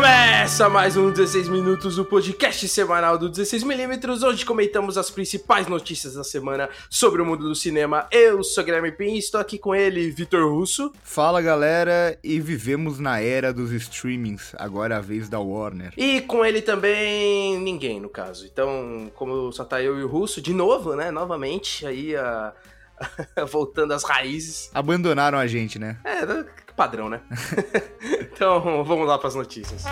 Começa mais um 16 Minutos, o podcast semanal do 16mm, onde comentamos as principais notícias da semana sobre o mundo do cinema. Eu sou Guilherme Pin e estou aqui com ele, Vitor Russo. Fala galera, e vivemos na era dos streamings, agora é a vez da Warner. E com ele também ninguém, no caso. Então, como só tá eu e o Russo, de novo, né, novamente, aí a... voltando às raízes. Abandonaram a gente, né? É, padrão, né? então, vamos lá para as notícias.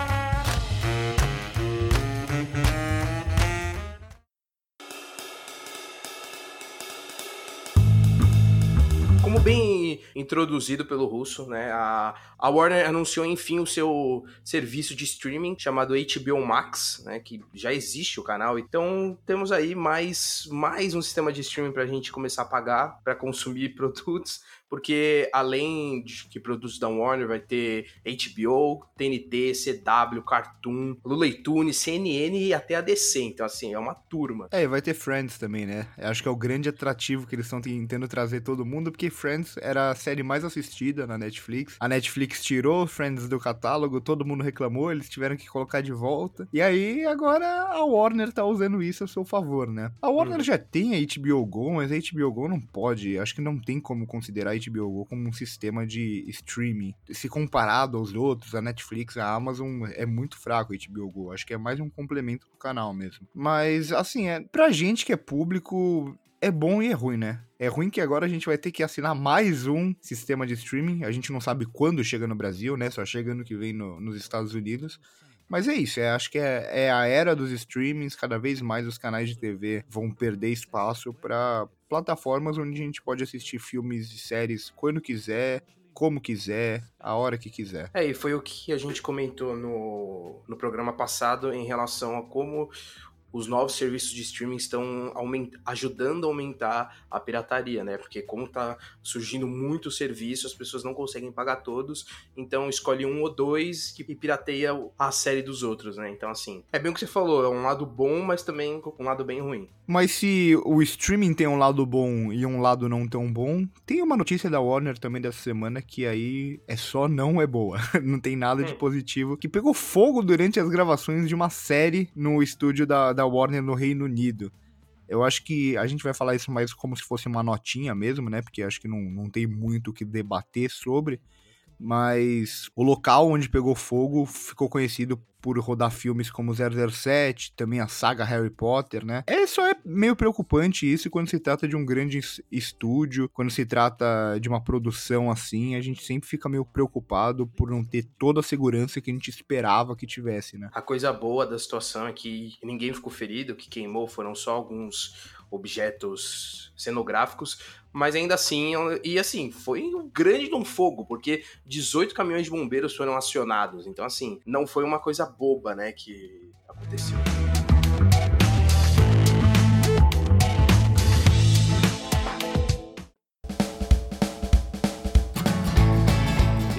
Como bem introduzido pelo Russo, né? A, a Warner anunciou enfim o seu serviço de streaming chamado HBO Max, né? Que já existe o canal. Então temos aí mais, mais um sistema de streaming para a gente começar a pagar para consumir produtos porque além de que produtos da Warner vai ter HBO, TNT, CW, Cartoon, Looney Tunes, CNN e até a DC, então assim, é uma turma. É, e vai ter Friends também, né? Eu acho que é o grande atrativo que eles estão tentando trazer todo mundo, porque Friends era a série mais assistida na Netflix. A Netflix tirou Friends do catálogo, todo mundo reclamou, eles tiveram que colocar de volta. E aí agora a Warner tá usando isso a seu favor, né? A Warner hum. já tem a HBO Go, mas a HBO Go não pode, acho que não tem como considerar HBO Go como um sistema de streaming. Se comparado aos outros, a Netflix, a Amazon, é muito fraco o HBO Go. Acho que é mais um complemento do canal mesmo. Mas, assim, é, pra gente que é público, é bom e é ruim, né? É ruim que agora a gente vai ter que assinar mais um sistema de streaming. A gente não sabe quando chega no Brasil, né? Só chega ano que vem no, nos Estados Unidos. Mas é isso, é, acho que é, é, a era dos streamings, cada vez mais os canais de TV vão perder espaço para plataformas onde a gente pode assistir filmes e séries quando quiser, como quiser, a hora que quiser. É, e foi o que a gente comentou no, no programa passado em relação a como os novos serviços de streaming estão ajudando a aumentar a pirataria, né? Porque como tá surgindo muito serviço, as pessoas não conseguem pagar todos, então escolhe um ou dois e pirateia a série dos outros, né? Então, assim, é bem o que você falou, é um lado bom, mas também um lado bem ruim. Mas se o streaming tem um lado bom e um lado não tão bom, tem uma notícia da Warner também dessa semana que aí é só não é boa. não tem nada de hum. positivo. Que pegou fogo durante as gravações de uma série no estúdio da da Warner no Reino Unido. Eu acho que a gente vai falar isso mais como se fosse uma notinha mesmo, né? Porque acho que não, não tem muito o que debater sobre mas o local onde pegou fogo ficou conhecido por rodar filmes como 007, também a saga Harry Potter, né? É só é meio preocupante isso quando se trata de um grande estúdio, quando se trata de uma produção assim, a gente sempre fica meio preocupado por não ter toda a segurança que a gente esperava que tivesse, né? A coisa boa da situação é que ninguém ficou ferido, que queimou foram só alguns objetos cenográficos, mas ainda assim, e assim, foi um grande um fogo, porque 18 caminhões de bombeiros foram acionados. Então, assim, não foi uma coisa boba, né, que aconteceu.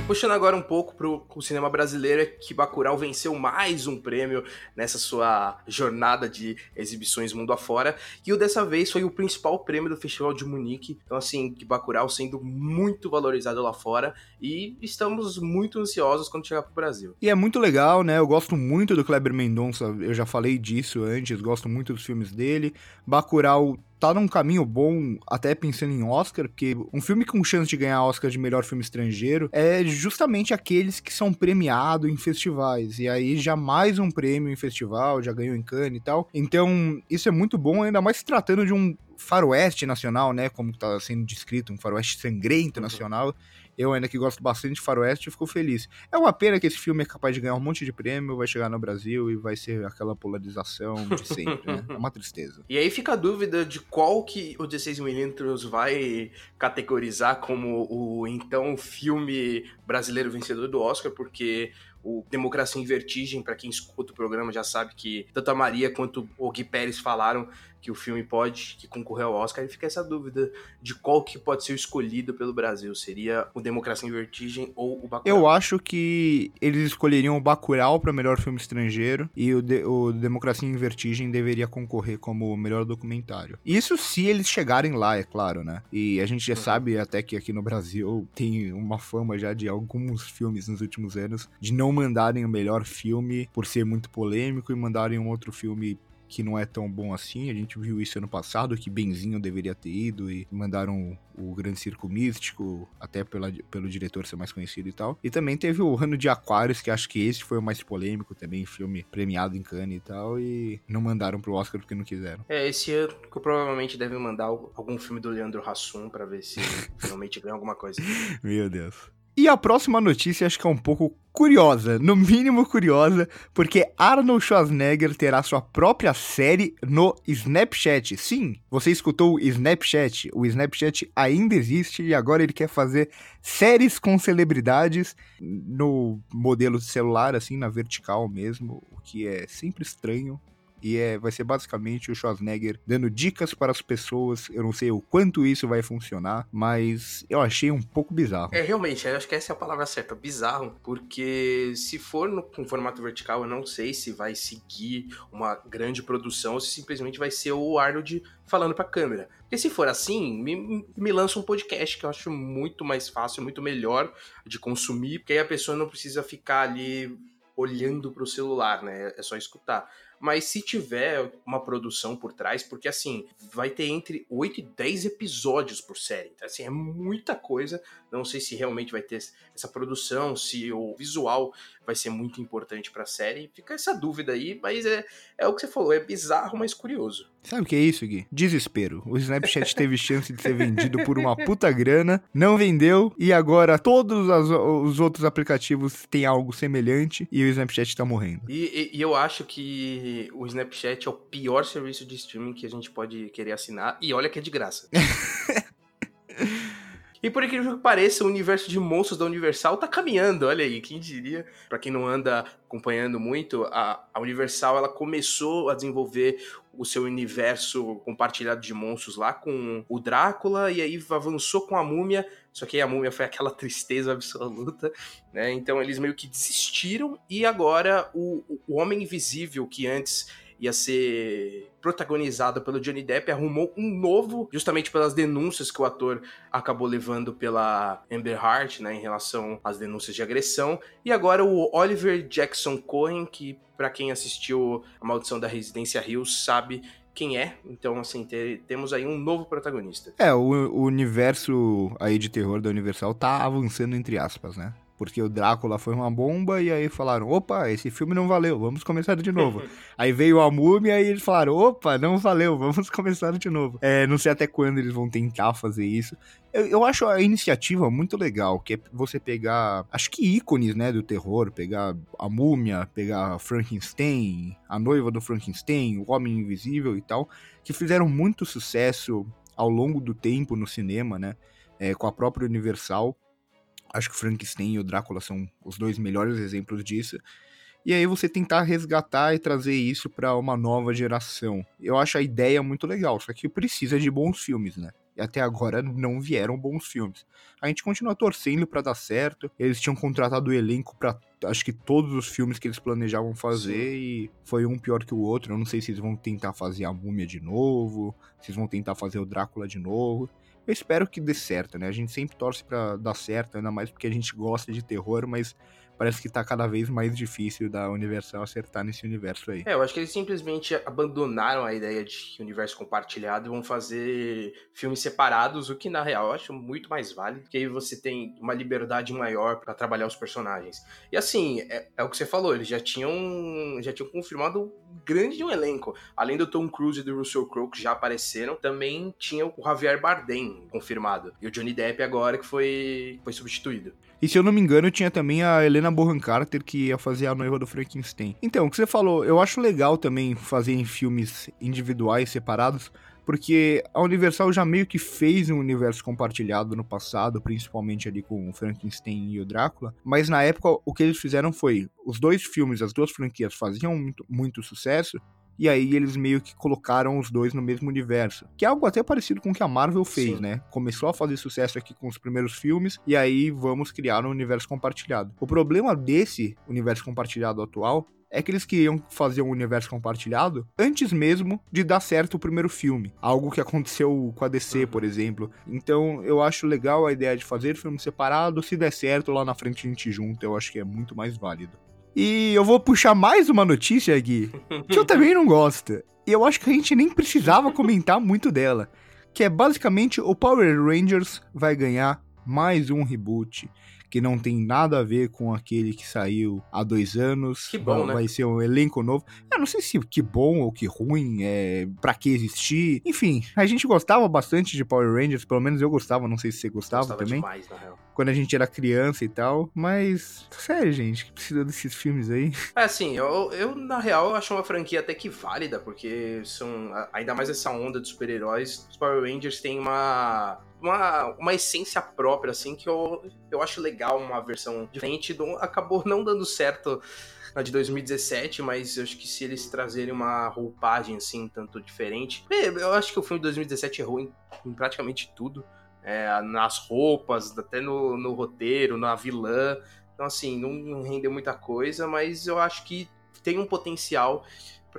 Puxando agora um pouco pro o cinema brasileiro, é que Bacurau venceu mais um prêmio nessa sua jornada de exibições mundo afora, e o dessa vez foi o principal prêmio do Festival de Munique. Então, assim, que Bacurau sendo muito valorizado lá fora, e estamos muito ansiosos quando chegar pro Brasil. E é muito legal, né? Eu gosto muito do Kleber Mendonça, eu já falei disso antes, gosto muito dos filmes dele. Bacurau tá num caminho bom, até pensando em Oscar, porque um filme com chance de ganhar Oscar de melhor filme estrangeiro é justamente aqueles que são premiados em festivais. E aí já mais um prêmio em festival, já ganhou em Cannes e tal. Então, isso é muito bom, ainda mais se tratando de um faroeste nacional, né? Como tá sendo descrito, um faroeste sangrento uhum. nacional. Eu ainda que gosto bastante de faroeste, fico feliz. É uma pena que esse filme é capaz de ganhar um monte de prêmio, vai chegar no Brasil e vai ser aquela polarização de sempre, né? É uma tristeza. E aí fica a dúvida de qual que o 16mm vai categorizar como o então filme brasileiro vencedor do Oscar, porque o Democracia em Vertigem, para quem escuta o programa já sabe que tanto a Maria quanto o Gui Pérez falaram que o filme pode que concorrer ao Oscar, e fica essa dúvida de qual que pode ser escolhido pelo Brasil. Seria o Democracia em Vertigem ou o Bacurau? Eu acho que eles escolheriam o Bacurau para melhor filme estrangeiro e o, de, o Democracia em Vertigem deveria concorrer como melhor documentário. Isso se eles chegarem lá, é claro, né? E a gente já uhum. sabe até que aqui no Brasil tem uma fama já de alguns filmes nos últimos anos de não não mandarem o melhor filme por ser muito polêmico e mandarem um outro filme que não é tão bom assim. A gente viu isso ano passado, que Benzinho deveria ter ido e mandaram o Grande Circo Místico, até pela, pelo diretor ser mais conhecido e tal. E também teve o Ano de Aquários, que acho que esse foi o mais polêmico também, filme premiado em Cannes e tal, e não mandaram pro Oscar porque não quiseram. É, esse ano que provavelmente deve mandar algum filme do Leandro Hassum para ver se finalmente ganha alguma coisa. Meu Deus. E a próxima notícia acho que é um pouco curiosa, no mínimo curiosa, porque Arnold Schwarzenegger terá sua própria série no Snapchat. Sim, você escutou o Snapchat. O Snapchat ainda existe e agora ele quer fazer séries com celebridades no modelo de celular, assim, na vertical mesmo, o que é sempre estranho. E é, vai ser basicamente o Schwarzenegger dando dicas para as pessoas. Eu não sei o quanto isso vai funcionar, mas eu achei um pouco bizarro. É, realmente, eu acho que essa é a palavra certa, bizarro. Porque se for no, com formato vertical, eu não sei se vai seguir uma grande produção ou se simplesmente vai ser o Arnold falando para a câmera. Porque se for assim, me, me lança um podcast que eu acho muito mais fácil, muito melhor de consumir, porque aí a pessoa não precisa ficar ali olhando para o celular, né? É só escutar. Mas se tiver uma produção por trás, porque assim, vai ter entre 8 e 10 episódios por série. Então, assim, é muita coisa. Não sei se realmente vai ter essa produção, se o visual vai ser muito importante pra série. Fica essa dúvida aí, mas é, é o que você falou, é bizarro, mas curioso. Sabe o que é isso, Gui? Desespero. O Snapchat teve chance de ser vendido por uma puta grana, não vendeu, e agora todos as, os outros aplicativos têm algo semelhante e o Snapchat tá morrendo. E, e, e eu acho que o Snapchat é o pior serviço de streaming que a gente pode querer assinar, e olha que é de graça. E por incrível que pareça, o universo de monstros da Universal tá caminhando, olha aí, quem diria? Para quem não anda acompanhando muito, a, Universal ela começou a desenvolver o seu universo compartilhado de monstros lá com o Drácula e aí avançou com a Múmia, só que a Múmia foi aquela tristeza absoluta, né? Então eles meio que desistiram e agora o, o Homem Invisível que antes ia ser protagonizado pelo Johnny Depp, arrumou um novo, justamente pelas denúncias que o ator acabou levando pela Amber Heard, né, em relação às denúncias de agressão. E agora o Oliver Jackson Cohen, que para quem assistiu A Maldição da Residência Hills sabe quem é. Então, assim, ter, temos aí um novo protagonista. É, o, o universo aí de terror da Universal tá avançando entre aspas, né? Porque o Drácula foi uma bomba e aí falaram, opa, esse filme não valeu, vamos começar de novo. aí veio a múmia e eles falaram, opa, não valeu, vamos começar de novo. É, não sei até quando eles vão tentar fazer isso. Eu, eu, acho a iniciativa muito legal, que é você pegar, acho que ícones, né, do terror, pegar a múmia, pegar Frankenstein, a noiva do Frankenstein, o Homem Invisível e tal, que fizeram muito sucesso ao longo do tempo no cinema, né, é, com a própria Universal. Acho que Frankenstein e o Drácula são os dois melhores exemplos disso. E aí você tentar resgatar e trazer isso para uma nova geração. Eu acho a ideia muito legal, só que precisa de bons filmes, né? E até agora não vieram bons filmes. A gente continua torcendo para dar certo. Eles tinham contratado o elenco para acho que todos os filmes que eles planejavam fazer Sim. e foi um pior que o outro. Eu não sei se eles vão tentar fazer a Múmia de novo, se eles vão tentar fazer o Drácula de novo. Eu espero que dê certo, né? A gente sempre torce para dar certo, ainda mais porque a gente gosta de terror, mas parece que tá cada vez mais difícil da Universal acertar nesse universo aí. É, eu acho que eles simplesmente abandonaram a ideia de universo compartilhado e vão fazer filmes separados, o que na real eu acho muito mais válido, porque aí você tem uma liberdade maior para trabalhar os personagens. E assim, é, é, o que você falou, eles já tinham já tinham confirmado grande de um elenco. Além do Tom Cruise e do Russell Crowe que já apareceram, também tinha o Javier Bardem confirmado. E o Johnny Depp agora que foi foi substituído. E se eu não me engano, tinha também a Helena Bonham Carter que ia fazer a noiva do Frankenstein. Então, o que você falou, eu acho legal também fazer em filmes individuais, separados, porque a Universal já meio que fez um universo compartilhado no passado, principalmente ali com o Frankenstein e o Drácula, mas na época o que eles fizeram foi, os dois filmes, as duas franquias faziam muito, muito sucesso, e aí eles meio que colocaram os dois no mesmo universo. Que é algo até parecido com o que a Marvel fez, Sim. né? Começou a fazer sucesso aqui com os primeiros filmes, e aí vamos criar um universo compartilhado. O problema desse universo compartilhado atual é que eles queriam fazer um universo compartilhado antes mesmo de dar certo o primeiro filme. Algo que aconteceu com a DC, por exemplo. Então eu acho legal a ideia de fazer filme separado. Se der certo, lá na frente a gente junta. Eu acho que é muito mais válido. E eu vou puxar mais uma notícia aqui, que eu também não gosto. E eu acho que a gente nem precisava comentar muito dela. Que é basicamente o Power Rangers vai ganhar mais um reboot que não tem nada a ver com aquele que saiu há dois anos. Que bom, vai, né? Vai ser um elenco novo. Eu não sei se que bom ou que ruim, é, pra que existir. Enfim, a gente gostava bastante de Power Rangers, pelo menos eu gostava, não sei se você gostava, Gostava também. demais, na real. Quando a gente era criança e tal, mas. Sério, gente, que precisa desses filmes aí. É assim, eu, eu na real acho uma franquia até que válida, porque são. Ainda mais essa onda de super-heróis, os Power Rangers têm uma. Uma, uma essência própria, assim, que eu, eu acho legal, uma versão diferente. Do, acabou não dando certo na de 2017, mas eu acho que se eles trazerem uma roupagem, assim, tanto diferente. é, Eu acho que o filme de 2017 errou em, em praticamente tudo. É, nas roupas, até no, no roteiro, na vilã. Então, assim, não, não rendeu muita coisa, mas eu acho que tem um potencial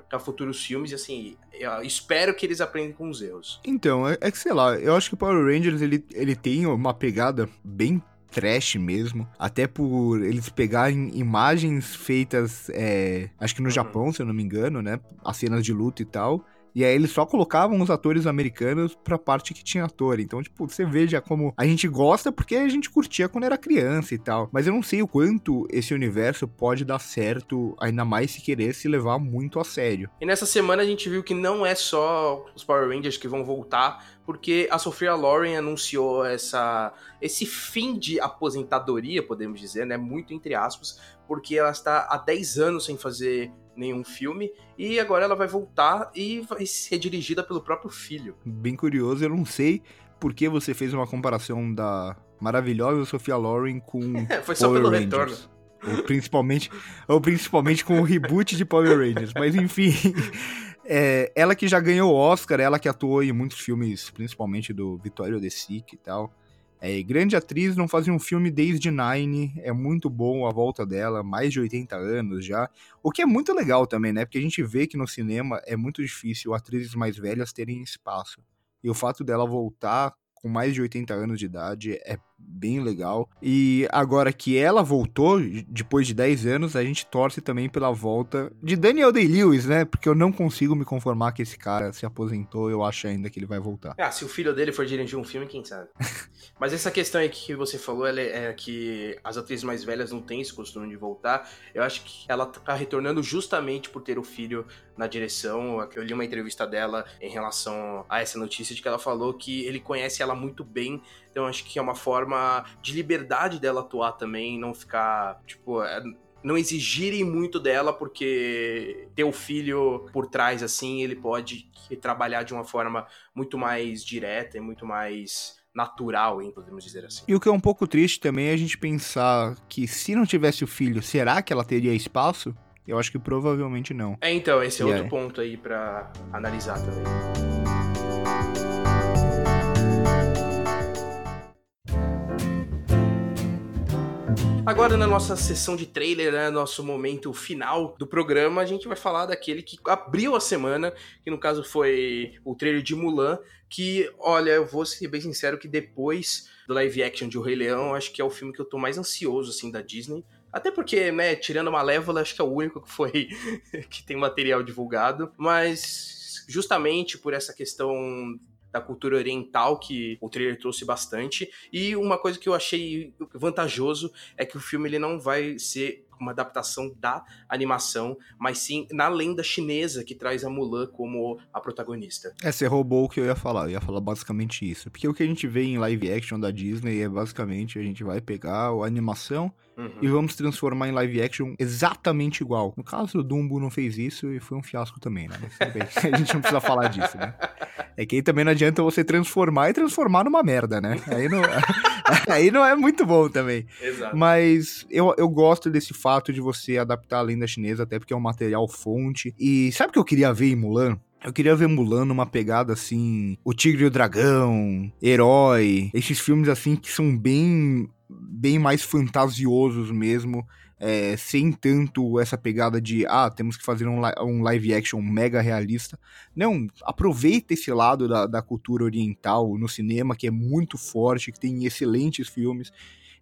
para futuros filmes, e assim, eu espero que eles aprendam com os erros. Então, é, é que sei lá, eu acho que o Power Rangers ele, ele tem uma pegada bem trash mesmo, até por eles pegarem imagens feitas, é, acho que no Uhum. Japão, se eu não me engano, né, as cenas de luta e tal, e aí eles só colocavam os atores americanos pra parte que tinha ator. Então, tipo, você veja como a gente gosta porque a gente curtia quando era criança e tal. Mas eu não sei o quanto esse universo pode dar certo, ainda mais se querer se levar muito a sério. E nessa semana a gente viu que não é só os Power Rangers que vão voltar, porque a Sophia Loren anunciou essa, esse fim de aposentadoria, podemos dizer, né? Muito entre aspas, porque ela está há 10 anos sem fazer nenhum filme e agora ela vai voltar e vai ser dirigida pelo próprio filho. Bem curioso, eu não sei por que você fez uma comparação da maravilhosa Sophia Loren com Foi só Power pelo Rangers. retorno. Ou principalmente, ou principalmente com o reboot de Power Rangers. Mas enfim, é, ela que já ganhou o Oscar, ela que atuou em muitos filmes, principalmente do Vittorio De Sica e tal. É, grande atriz, não fazia um filme desde Nine, é muito bom a volta dela, mais de 80 anos já. O que é muito legal também, né? Porque a gente vê que no cinema é muito difícil atrizes mais velhas terem espaço. E o fato dela voltar com mais de 80 anos de idade é bem legal. E agora que ela voltou, depois de 10 anos, a gente torce também pela volta de Daniel Day-Lewis, né? Porque eu não consigo me conformar que esse cara se aposentou, eu acho ainda que ele vai voltar. Ah, se o filho dele for dirigir um filme, quem sabe? Mas essa questão aí que você falou, é, é que as atrizes mais velhas não têm esse costume de voltar. Eu acho que ela tá retornando justamente por ter o filho na direção. Eu li uma entrevista dela em relação a essa notícia de que ela falou que ele conhece ela muito bem. Então acho que é uma forma de liberdade dela atuar também, não ficar, tipo, é, não exigirem muito dela, porque ter o filho por trás, assim, ele pode trabalhar de uma forma muito mais direta e muito mais natural, hein, podemos dizer assim. E o que é um pouco triste também é a gente pensar que se não tivesse o filho, será que ela teria espaço? Eu acho que provavelmente não. É, então, esse é E outro ponto aí pra analisar também. Agora, na nossa sessão de trailer, né, nosso momento final do programa, a gente vai falar daquele que abriu a semana, que no caso foi o trailer de Mulan, que, olha, eu vou ser bem sincero que depois do live action de O Rei Leão, acho que é o filme que eu tô mais ansioso, assim, da Disney. Até porque, né, tirando Malévola, acho que é o único que foi que tem material divulgado, mas justamente por essa questão da cultura oriental que o trailer trouxe bastante. E uma coisa que eu achei vantajoso é que o filme ele não vai ser uma adaptação da animação, mas sim na lenda chinesa que traz a Mulan como a protagonista. É, você roubou o que eu ia falar. Eu ia falar basicamente isso. Porque o que a gente vê em live action da Disney é basicamente a gente vai pegar a animação Uhum. e vamos transformar em live action exatamente igual. No caso, o Dumbo não fez isso e foi um fiasco também, né? A gente não precisa falar disso, né? É que aí também não adianta você transformar e transformar numa merda, né? Aí não, aí não é muito bom também. Exato. Mas eu, eu gosto desse fato de você adaptar a lenda chinesa, até porque é um material fonte. E sabe o que eu queria ver em Mulan? Eu queria ver Mulan numa pegada assim, O Tigre e o Dragão, Herói, esses filmes assim que são bem bem mais fantasiosos mesmo. é, sem tanto essa pegada de, ah, temos que fazer um, um live action mega realista. Não, aproveita esse lado da, da cultura oriental no cinema, que é muito forte, que tem excelentes filmes.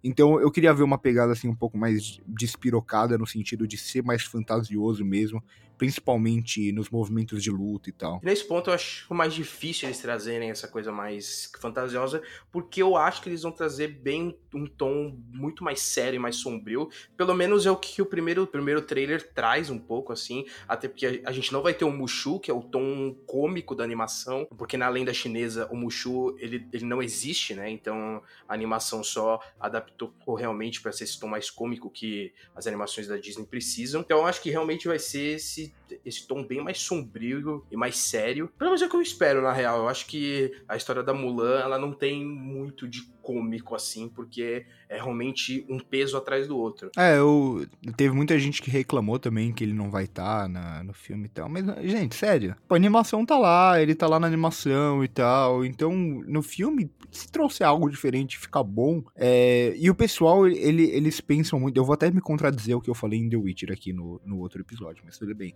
Então eu queria ver uma pegada assim um pouco mais despirocada no sentido de ser mais fantasioso mesmo, principalmente nos movimentos de luta e tal. Nesse ponto eu acho mais difícil eles trazerem essa coisa mais fantasiosa, porque eu acho que eles vão trazer bem um tom muito mais sério e mais sombrio. Pelo menos é o que o primeiro, primeiro trailer traz um pouco, assim. Até porque a, gente não vai ter o Mushu, que é o tom cômico da animação, porque na lenda chinesa o Mushu ele, ele não existe, né? Então a animação só adaptou realmente para ser esse tom mais cômico que as animações da Disney precisam. Então eu acho que realmente vai ser esse esse, tom bem mais sombrio e mais sério. Pelo menos é o que eu espero, na real. Eu acho que a história da Mulan, ela não tem muito de cômico assim, porque é realmente um peso atrás do outro. É, eu teve muita gente que reclamou também que ele não vai estar tá no filme e tal, mas gente, sério, a animação tá lá, ele tá lá na animação e tal, então no filme se trouxer algo diferente, fica bom. É, e o pessoal, ele, eles pensam muito. Eu vou até me contradizer o que eu falei em The Witcher aqui no, no outro episódio, mas tudo bem.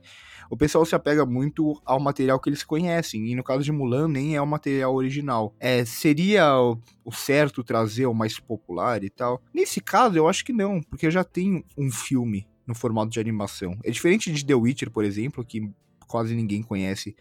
O pessoal se apega muito ao material que eles conhecem, e no caso de Mulan, nem é o material original. É, seria o, o certo trazer o mais popular e tal. Nesse caso, eu acho que não, porque já tem um filme no formato de animação. É diferente de The Witcher, por exemplo, que quase ninguém conhece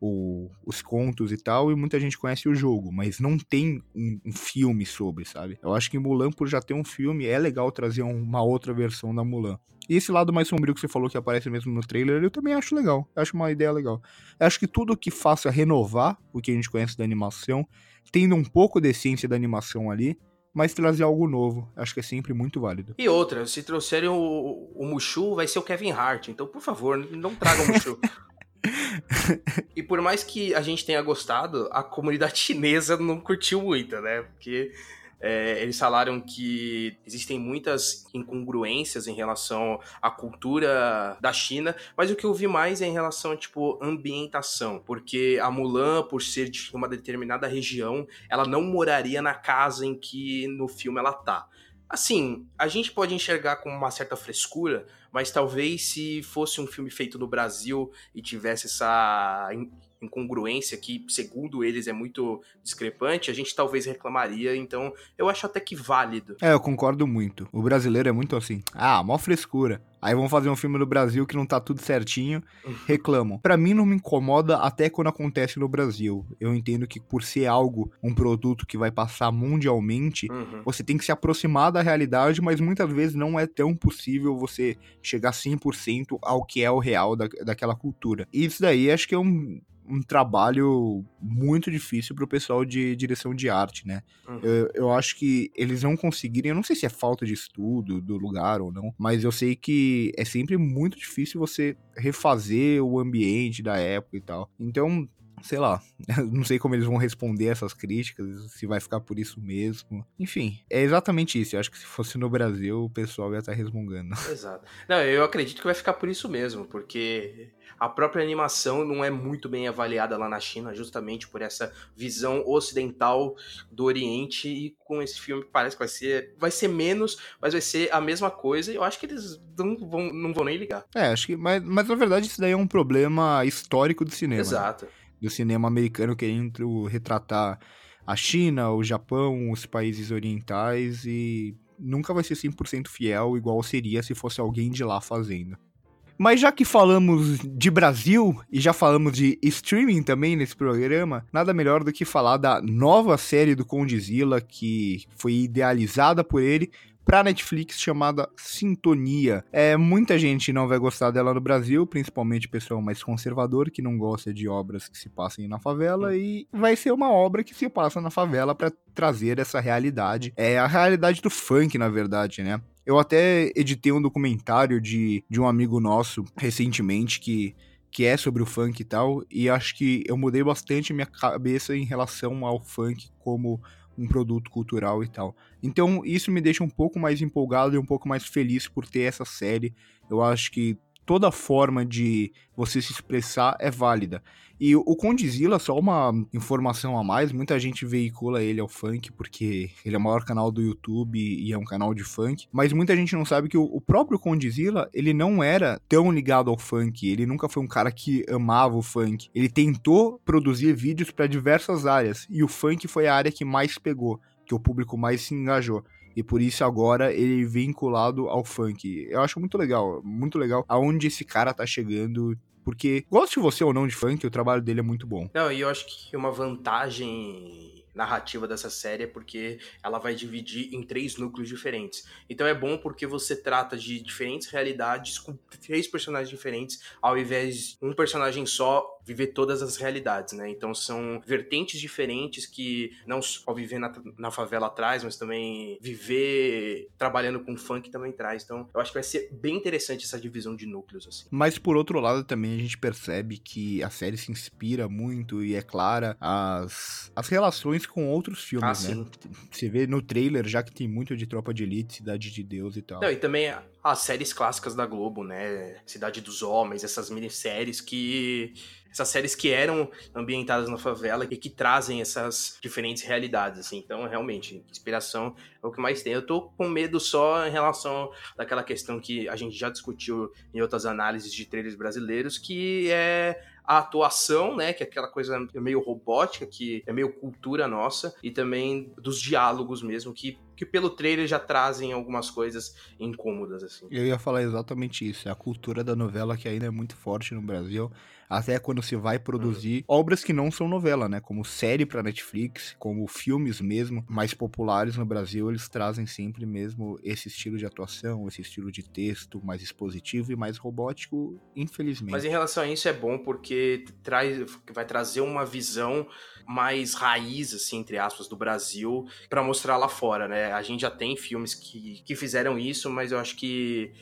o, os contos e tal, e muita gente conhece o jogo, mas não tem um, um, filme sobre, sabe? Eu acho que Mulan, por já ter um filme, é legal trazer uma outra versão da Mulan. E esse lado mais sombrio que você falou que aparece mesmo no trailer, eu também acho legal. Eu acho uma ideia legal. Eu acho que tudo que faça renovar o que a gente conhece da animação tendo um pouco de essência da animação ali, mas trazer algo novo. Acho que é sempre muito válido. E outra, se trouxerem o, o Mushu, vai ser o Kevin Hart. Então, por favor, não tragam o Mushu. e por mais que a gente tenha gostado, a comunidade chinesa não curtiu muito, né? Porque é, eles falaram que existem muitas incongruências em relação à cultura da China, mas o que eu vi mais é em relação tipo, ambientação, porque a Mulan, por ser de uma determinada região, ela não moraria na casa em que no filme ela tá. Assim, a gente pode enxergar com uma certa frescura, mas talvez se fosse um filme feito no Brasil e tivesse essa incongruência que, segundo eles, é muito discrepante, a gente talvez reclamaria. Então, eu acho até que válido. É, eu concordo muito. O brasileiro é muito assim. Ah, mó frescura. Aí vão fazer um filme no Brasil que não tá tudo certinho, reclamam. Para mim não me incomoda até quando acontece no Brasil. Eu entendo que por ser algo, um produto que vai passar mundialmente, uhum. você tem que se aproximar da realidade, mas muitas vezes não é tão possível você chegar 100% ao que é o real da, daquela cultura. E isso daí acho que é um um trabalho muito difícil pro pessoal de direção de arte, né? Uhum. Eu, eu acho que eles não conseguirem, eu não sei se é falta de estudo do lugar ou não, mas eu sei que é sempre muito difícil você refazer o ambiente da época e tal. Então, sei lá, não sei como eles vão responder essas críticas, se vai ficar por isso mesmo. Enfim, é exatamente isso. Eu acho que se fosse no Brasil, o pessoal ia estar resmungando. Exato. Não, eu acredito que vai ficar por isso mesmo, porque a própria animação não é muito bem avaliada lá na China, justamente por essa visão ocidental do Oriente. E com esse filme parece que vai ser, vai ser menos, mas vai ser a mesma coisa. E eu acho que eles não vão, não vão nem ligar. É, acho que. Mas, mas na verdade isso daí é um problema histórico do cinema. Né? Exato. Né? Do cinema americano querendo retratar a China, o Japão, os países orientais e nunca vai ser 100% fiel igual seria se fosse alguém de lá fazendo. Mas já que falamos de Brasil e já falamos de streaming também nesse programa, nada melhor do que falar da nova série do Condizila que foi idealizada por ele pra Netflix chamada Sintonia. É, muita gente não vai gostar dela no Brasil, principalmente o pessoal mais conservador que não gosta de obras que se passem na favela e vai ser uma obra que se passa na favela para trazer essa realidade. É a realidade do funk, na verdade, né? Eu até editei um documentário de, de um amigo nosso recentemente que que é sobre o funk e tal, e acho que eu mudei bastante minha cabeça em relação ao funk como um produto cultural e tal. Então isso me deixa um pouco mais empolgado e um pouco mais feliz por ter essa série. Eu acho que toda forma de você se expressar é válida. E o Condzilla, só uma informação a mais, muita gente veicula ele ao funk porque ele é o maior canal do YouTube e é um canal de funk, mas muita gente não sabe que o próprio Condzilla, ele não era tão ligado ao funk, ele nunca foi um cara que amava o funk. Ele tentou produzir vídeos para diversas áreas e o funk foi a área que mais pegou, que o público mais se engajou e por isso agora ele é vinculado ao funk. Eu acho muito legal, muito legal aonde esse cara tá chegando porque, goste você ou não de funk, o trabalho dele é muito bom. Não, e eu acho que uma vantagem narrativa dessa série é porque ela vai dividir em três núcleos diferentes. Então é bom porque você trata de diferentes realidades com três personagens diferentes, ao invés de um personagem só viver todas as realidades, né? Então são vertentes diferentes que não só viver na, na favela traz, mas também viver trabalhando com funk também traz. Então eu acho que vai ser bem interessante essa divisão de núcleos, assim. Mas por outro lado também a gente percebe que a série se inspira muito e é clara as, as relações com outros filmes, ah, né? Sim. Você vê no trailer já que tem muito de Tropa de Elite, Cidade de Deus e tal. Não, e também as séries clássicas da Globo, né? Cidade dos Homens, essas minisséries que essas séries que eram ambientadas na favela e que trazem essas diferentes realidades, assim. Então, realmente, inspiração é o que mais tem. Eu tô com medo só em relação daquela questão que a gente já discutiu em outras análises de trailers brasileiros, que é a atuação, né, que é aquela coisa meio robótica, que é meio cultura nossa, e também dos diálogos mesmo, que que pelo trailer já trazem algumas coisas incômodas, assim. Eu ia falar exatamente isso. É a cultura da novela que ainda é muito forte no Brasil até quando se vai produzir uhum. obras que não são novela, né? Como série para Netflix, como filmes mesmo, mais populares no Brasil, eles trazem sempre mesmo esse estilo de atuação, esse estilo de texto mais expositivo e mais robótico, infelizmente. Mas em relação a isso é bom porque traz, vai trazer uma visão mais raiz, assim, entre aspas, do Brasil para mostrar lá fora, né? A gente já tem filmes que, que fizeram isso, mas eu acho que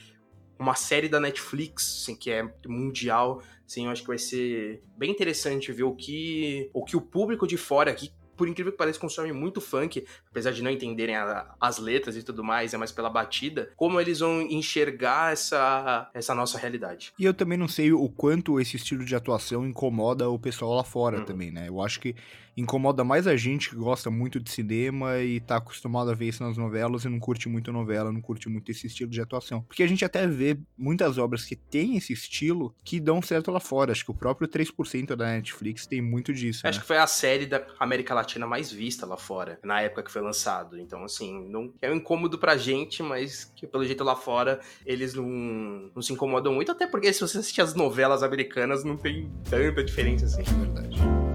uma série da Netflix, assim, que é mundial, assim, eu acho que vai ser bem interessante ver o que o que o público de fora aqui por incrível que pareça, consome muito funk, apesar de não entenderem a, as letras e tudo mais, é mais pela batida, como eles vão enxergar essa, essa nossa realidade. E eu também não sei o quanto esse estilo de atuação incomoda o pessoal lá fora uhum. também, né? Eu acho que incomoda mais a gente que gosta muito de cinema e tá acostumado a ver isso nas novelas e não curte muito novela, não curte muito esse estilo de atuação. Porque a gente até vê muitas obras que têm esse estilo que dão certo lá fora. Acho que o próprio 3% da Netflix tem muito disso. Acho né? que foi a série da América Latina mais vista lá fora, na época que foi lançado. Então, assim, não é um incômodo pra gente, mas que pelo jeito lá fora eles não, não se incomodam muito, até porque se você assistir as novelas americanas não tem tanta diferença assim. É verdade.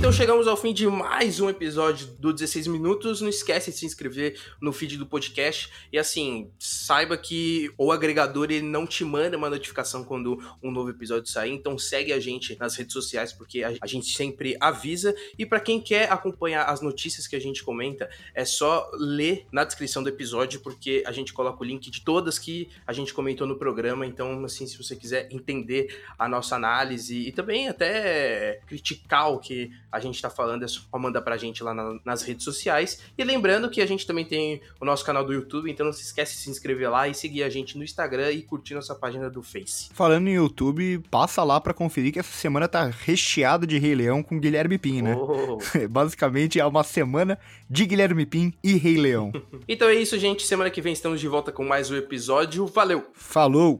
Então chegamos ao fim de mais um episódio do 16 Minutos. Não esquece de se inscrever no feed do podcast. E assim, saiba que o agregador ele não te manda uma notificação quando um novo episódio sair. Então segue a gente nas redes sociais, porque a, gente sempre avisa. E para quem quer acompanhar as notícias que a gente comenta, é só ler na descrição do episódio, porque a gente coloca o link de todas que a gente comentou no programa. Então, assim, se você quiser entender a nossa análise e também até criticar o que a gente está falando, é só mandar pra gente lá na, nas redes sociais. E lembrando que a gente também tem o nosso canal do YouTube, então não se esquece de se inscrever lá e seguir a gente no Instagram e curtir nossa página do Face. Falando em YouTube, passa lá para conferir que essa semana tá recheado de Rei Leão com Guilherme Pim, né? Oh. Basicamente é uma semana de Guilherme Pim e Rei Leão. então é isso, gente. Semana que vem estamos de volta com mais um episódio. Valeu! Falou!